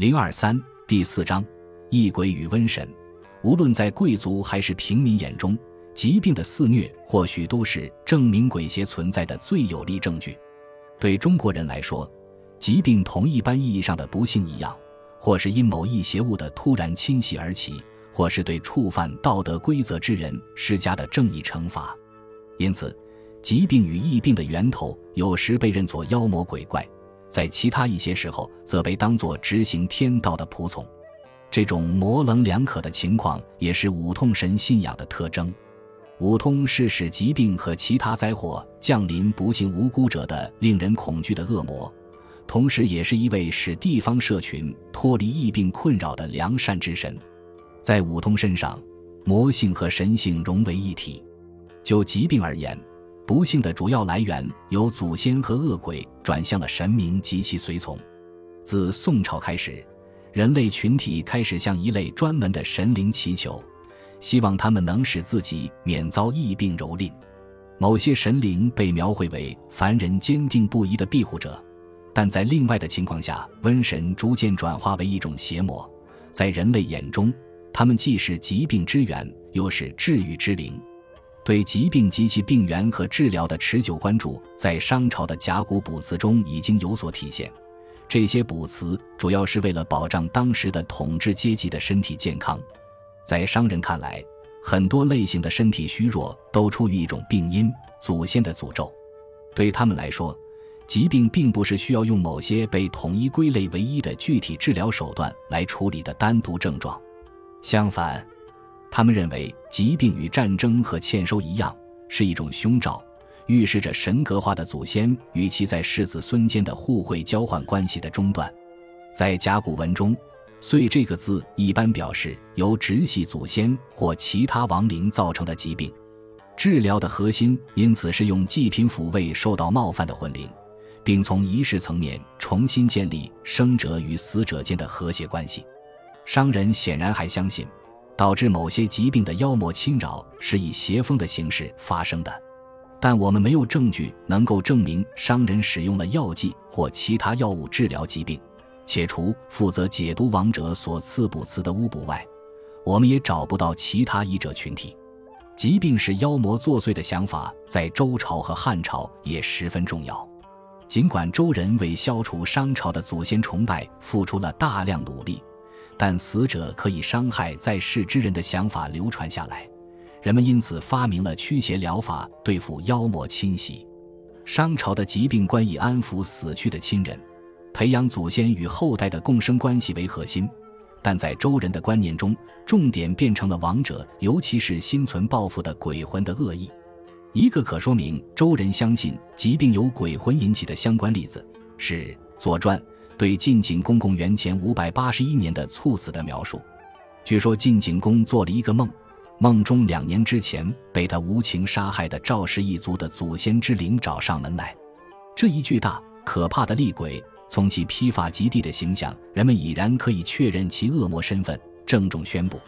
零二三第四章，异鬼与瘟神。无论在贵族还是平民眼中，疾病的肆虐或许都是证明鬼邪存在的最有力证据。对中国人来说，疾病同一般意义上的不幸一样，或是因某一邪物的突然侵袭而起，或是对触犯道德规则之人施加的正义惩罚。因此，疾病与疫病的源头有时被认作妖魔鬼怪，在其他一些时候则被当作执行天道的仆从。这种模棱两可的情况也是五通神信仰的特征。五通是使疾病和其他灾祸降临不幸无辜者的令人恐惧的恶魔，同时也是一位使地方社群脱离疫病困扰的良善之神。在五通身上，魔性和神性融为一体。就疾病而言，不幸的主要来源由祖先和恶鬼转向了神明及其随从。自宋朝开始。人类群体开始向一类专门的神灵祈求，希望他们能使自己免遭疫病蹂躏。某些神灵被描绘为凡人坚定不移的庇护者，但在另外的情况下，瘟神逐渐转化为一种邪魔。在人类眼中，他们既是疾病之源，又是治愈之灵。对疾病及其病源和治疗的持久关注，在商朝的甲骨卜辞中已经有所体现。这些卜辞主要是为了保障当时的统治阶级的身体健康。在商人看来，很多类型的身体虚弱都出于一种病因——祖先的诅咒。对他们来说，疾病并不是需要用某些被统一归类为一的具体治疗手段来处理的单独症状。相反，他们认为疾病与战争和欠收一样，是一种凶兆。预示着神格化的祖先与其在世子孙间的互惠交换关系的中断。在甲骨文中，“岁”这个字一般表示由直系祖先或其他亡灵造成的疾病。治疗的核心因此是用祭品抚慰受到冒犯的魂灵，并从仪式层面重新建立生者与死者间的和谐关系。商人显然还相信，导致某些疾病的妖魔侵扰是以邪风的形式发生的。但我们没有证据能够证明商人使用了药剂或其他药物治疗疾病，且除负责解毒王者所赐卜辞的巫卜外，我们也找不到其他医者群体。疾病是妖魔作祟的想法在周朝和汉朝也十分重要。尽管周人为消除商朝的祖先崇拜付出了大量努力，但死者可以伤害在世之人的想法流传下来。人们因此发明了驱邪疗法，对付妖魔侵袭。商朝的疾病观以安抚死去的亲人、培养祖先与后代的共生关系为核心，但在周人的观念中，重点变成了亡者，尤其是心存报复的鬼魂的恶意。一个可说明周人相信疾病由鬼魂引起的相关例子，是《左传》对晋景公公元前五百八十一年的猝死的描述。据说晋景公做了一个梦。梦中两年之前被他无情杀害的赵氏一族的祖先之灵找上门来，这一巨大可怕的厉鬼，从其披发及地的形象，人们已然可以确认其恶魔身份。郑重宣布，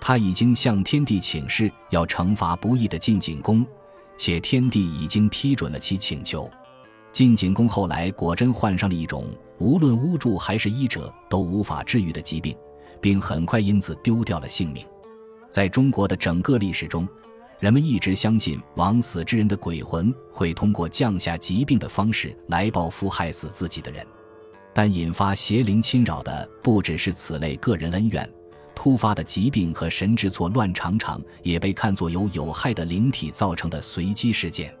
他已经向天帝请示，要惩罚不义的晋景公，且天帝已经批准了其请求。晋景公后来果真患上了一种无论巫祝还是医者都无法治愈的疾病，并很快因此丢掉了性命。在中国的整个历史中，人们一直相信枉死之人的鬼魂会通过降下疾病的方式来报复害死自己的人，但引发邪灵侵扰的不只是此类个人恩怨，突发的疾病和神志错乱常常也被看作由有害的灵体造成的随机事件。《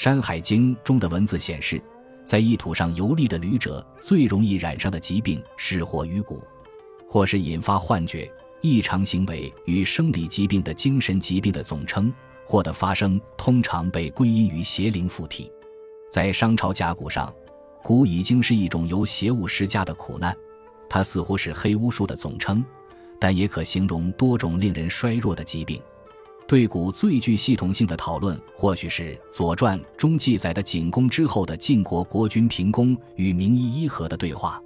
山海经》中的文字显示，在异土上游历的旅者最容易染上的疾病是火与骨，或是引发幻觉。异常行为与生理疾病的精神疾病的总称，或的发生通常被归因于邪灵附体。在商朝甲骨上，蛊已经是一种由邪物施加的苦难，它似乎是黑巫术的总称，但也可形容多种令人衰弱的疾病。对蛊最具系统性的讨论，或许是《左传》中记载的景公之后的晋国国君平公与名医伊和的对话。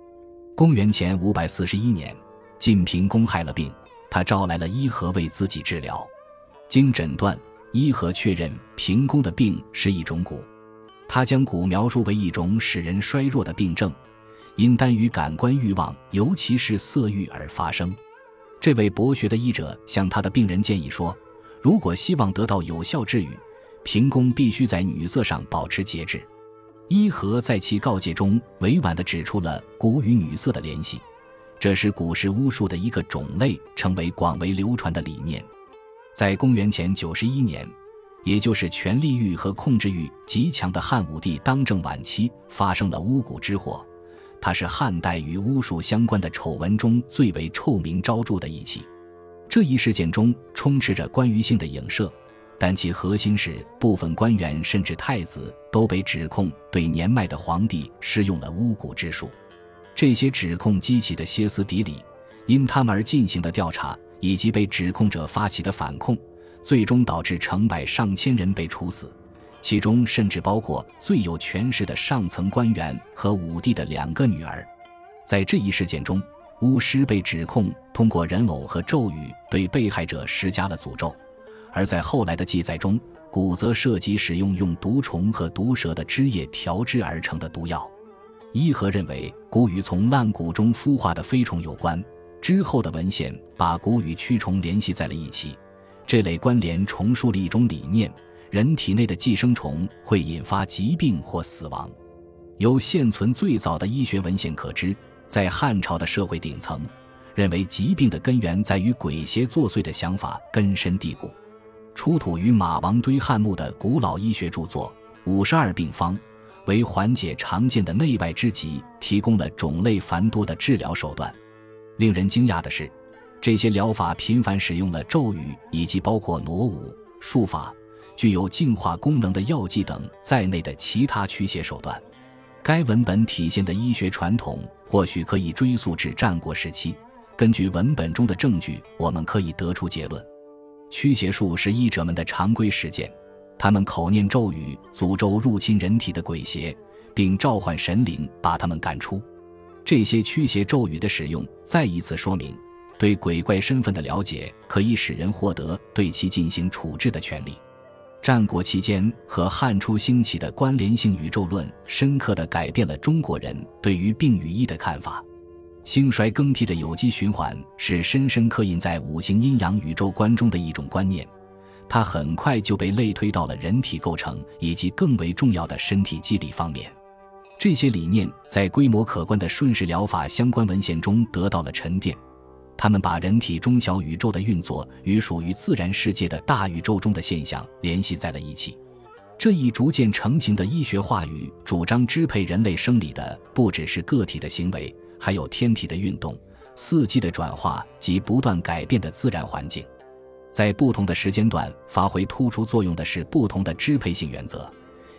公元前五百四十一年，晋平公害了病。他招来了伊和为自己治疗，经诊断，伊和确认平公的病是一种蛊。他将蛊描述为一种使人衰弱的病症，因单于感官欲望，尤其是色欲而发生。这位博学的医者向他的病人建议说：“如果希望得到有效治愈，平公必须在女色上保持节制。”伊和在其告诫中委婉地指出了蛊与女色的联系，这是古式巫术的一个种类，成为广为流传的理念。在公元前九十一年，也就是权力欲和控制欲极强的汉武帝当政晚期，发生了巫蛊之祸。它是汉代与巫术相关的丑闻中最为臭名昭著的一起。这一事件中充斥着关于性的影射。但其核心是，部分官员甚至太子都被指控对年迈的皇帝施用了巫蛊之术。这些指控激起的歇斯底里，因他们而进行的调查，以及被指控者发起的反控，最终导致成百上千人被处死，其中甚至包括最有权势的上层官员和武帝的两个女儿。在这一事件中，巫师被指控通过人偶和咒语对被害者施加了诅咒。而在后来的记载中，古则涉及使用用毒虫和毒蛇的汁液调制而成的毒药。伊和认为，古与从烂谷中孵化的飞虫有关。之后的文献把古与蛆虫联系在了一起，这类关联重述了一种理念：人体内的寄生虫会引发疾病或死亡。由现存最早的医学文献可知，在汉朝的社会顶层，认为疾病的根源在于鬼邪作祟的想法根深蒂固。出土于马王堆汉墓的古老医学著作《五十二病方》，为缓解常见的内外之疾提供了种类繁多的治疗手段。令人惊讶的是，这些疗法频繁使用了咒语以及包括挪舞、术法、具有净化功能的药剂等在内的其他驱邪手段。该文本体现的医学传统或许可以追溯至战国时期。根据文本中的证据，我们可以得出结论。驱邪术是医者们的常规实践，他们口念咒语，诅咒入侵人体的鬼邪，并召唤神灵把他们赶出。这些驱邪咒语的使用，再一次说明，对鬼怪身份的了解可以使人获得对其进行处置的权利。战国期间和汉初兴起的关联性宇宙论，深刻地改变了中国人对于病与医的看法。兴衰更替的有机循环是深深刻印在五行阴阳宇宙观中的一种观念，它很快就被类推到了人体构成以及更为重要的身体机理方面。这些理念在规模可观的顺势疗法相关文献中得到了沉淀，他们把人体中小宇宙的运作与属于自然世界的大宇宙中的现象联系在了一起。这一逐渐成型的医学话语主张支配人类生理的不只是个体的行为。还有天体的运动、四季的转化及不断改变的自然环境，在不同的时间段发挥突出作用的是不同的支配性原则。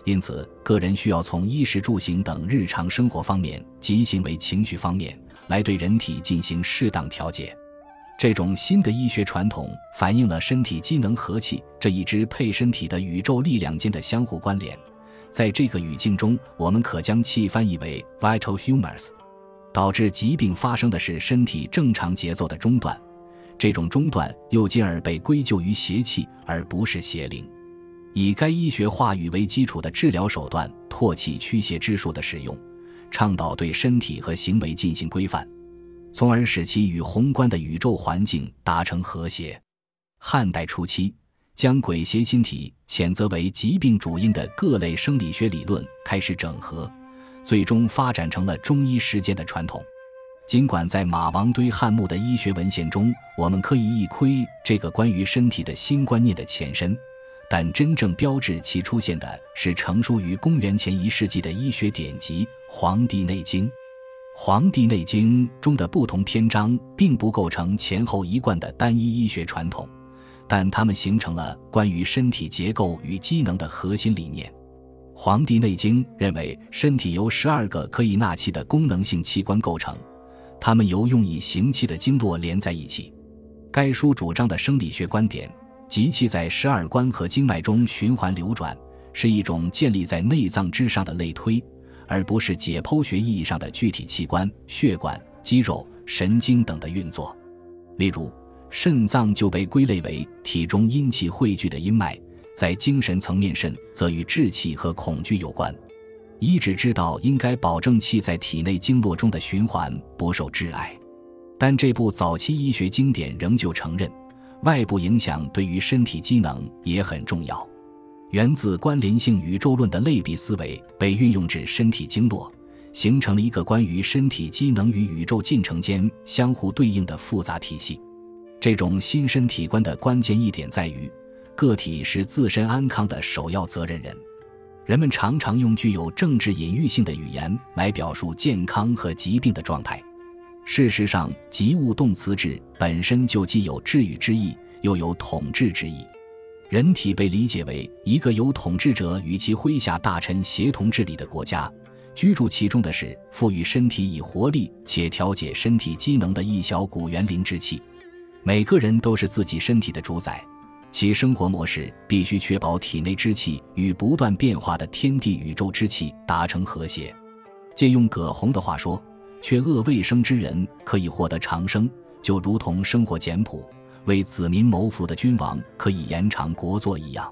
因此，个人需要从衣食住行等日常生活方面及行为情绪方面来对人体进行适当调节。这种新的医学传统反映了身体机能和气这一支配身体的宇宙力量间的相互关联。在这个语境中，我们可将气翻译为 vital humors。导致疾病发生的是身体正常节奏的中断，这种中断又进而被归咎于邪气而不是邪灵。以该医学话语为基础的治疗手段——唾弃驱邪之术的使用，倡导对身体和行为进行规范，从而使其与宏观的宇宙环境达成和谐。汉代初期，将鬼邪心体谴责为疾病主因的各类生理学理论开始整合。最终发展成了中医实践的传统。尽管在马王堆汉墓的医学文献中，我们可以一窥这个关于身体的新观念的前身，但真正标志其出现的是成书于公元前一世纪的医学典籍《黄帝内经》。《黄帝内经》中的不同篇章并不构成前后一贯的单一医学传统，但它们形成了关于身体结构与机能的核心理念。《黄帝内经》认为，身体由十二个可以纳气的功能性器官构成，它们由用以行气的经络连在一起。该书主张的生理学观点，即气在十二关和经脉中循环流转，是一种建立在内脏之上的类推，而不是解剖学意义上的具体器官、血管、肌肉、神经等的运作。例如，肾脏就被归类为体中阴气汇聚的阴脉。在精神层面，肾则与志气和恐惧有关。医只知道应该保证气在体内经络中的循环不受窒碍，但这部早期医学经典仍旧承认，外部影响对于身体机能也很重要。源自关联性宇宙论的类比思维被运用至身体经络，形成了一个关于身体机能与宇宙进程间相互对应的复杂体系。这种新身体观的关键一点在于，个体是自身安康的首要责任人。人们常常用具有政治隐喻性的语言来表述健康和疾病的状态。事实上，及物动词治本身就既有治愈之意，又有统治之意。人体被理解为一个由统治者与其麾下大臣协同治理的国家，居住其中的是赋予身体以活力且调节身体机能的一小股元灵之气。每个人都是自己身体的主宰，其生活模式必须确保体内之气与不断变化的天地宇宙之气达成和谐。借用葛洪的话说：“却恶卫生之人可以获得长生，就如同生活简朴。”为子民谋福的君王可以延长国祚一样。